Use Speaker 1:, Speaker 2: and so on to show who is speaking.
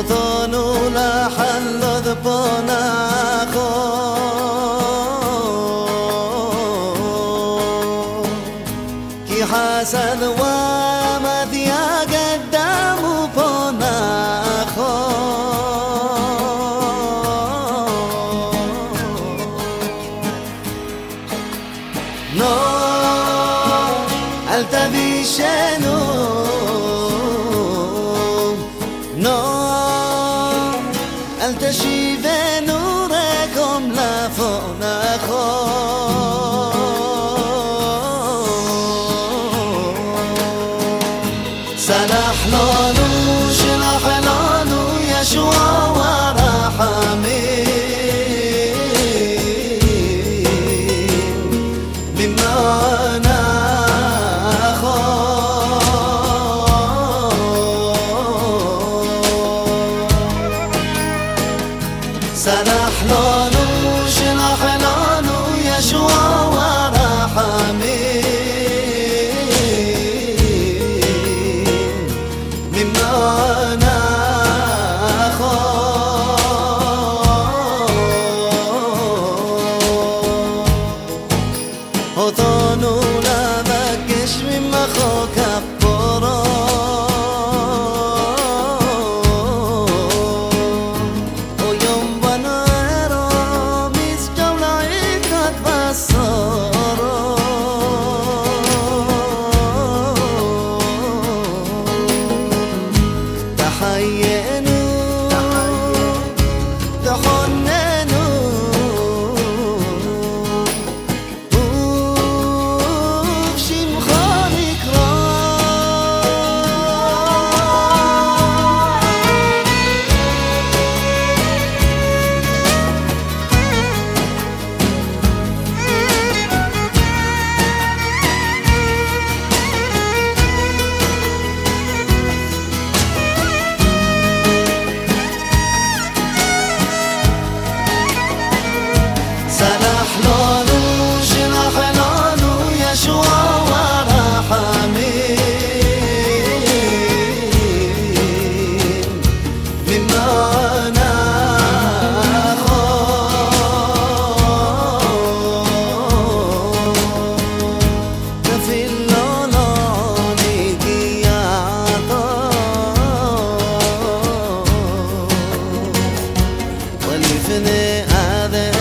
Speaker 1: وطننا حل ذبناخو كي حسن ومذيا قدام بناخو No, alta villano بشی و نورگم لفا نخواه yeah. viene a